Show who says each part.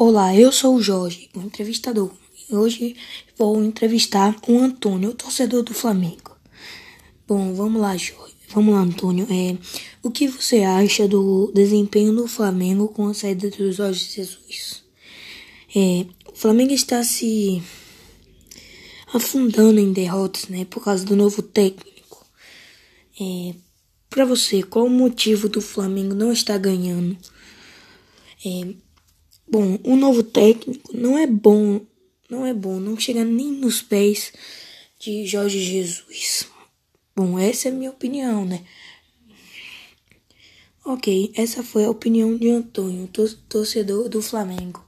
Speaker 1: Olá, eu sou o Jorge, o entrevistador. Hoje vou entrevistar o Antônio, o torcedor do Flamengo. Bom, vamos lá, Jorge. Vamos lá, Antônio. É, o que você acha do desempenho do Flamengo com a saída do Jorge Jesus? É, o Flamengo está se afundando em derrotas, né, por causa do novo técnico. É, para você, qual o motivo do Flamengo não estar ganhando? É, bom, o novo técnico não é bom, não é bom, não chega nem nos pés de Jorge Jesus. Bom, essa é a minha opinião, né? Ok, essa foi a opinião de Antônio, torcedor do Flamengo.